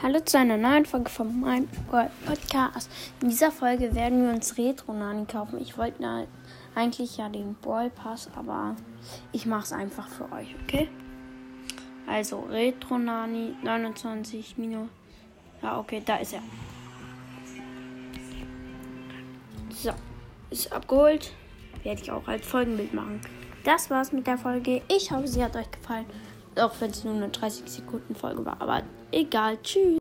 Hallo zu einer neuen Folge von meinem Podcast. In dieser Folge werden wir uns Retro Nani kaufen. Ich wollte eigentlich ja den Brawl Pass, aber ich mache es einfach für euch, okay? Also Retro Nani 29 Minus. Ja, okay, da ist er. So, ist abgeholt. Werde ich auch als Folgenbild machen. Das war's mit der Folge. Ich hoffe, sie hat euch gefallen. Auch wenn es nur eine 30 Sekunden Folge war. Aber egal. Tschüss.